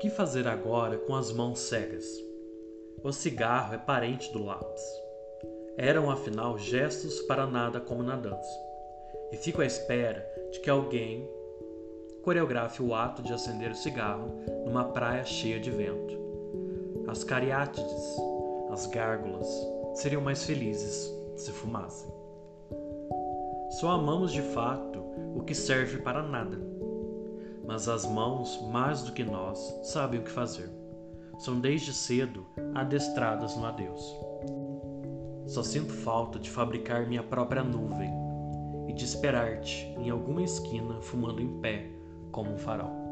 que fazer agora com as mãos cegas? O cigarro é parente do lápis. Eram afinal gestos para nada como na dança. E fico à espera de que alguém coreografe o ato de acender o cigarro numa praia cheia de vento. As cariátides, as gárgulas, seriam mais felizes se fumassem. Só amamos de fato o que serve para nada mas as mãos, mais do que nós, sabem o que fazer. São desde cedo adestradas no adeus. Só sinto falta de fabricar minha própria nuvem e de esperar-te em alguma esquina fumando em pé como um farol.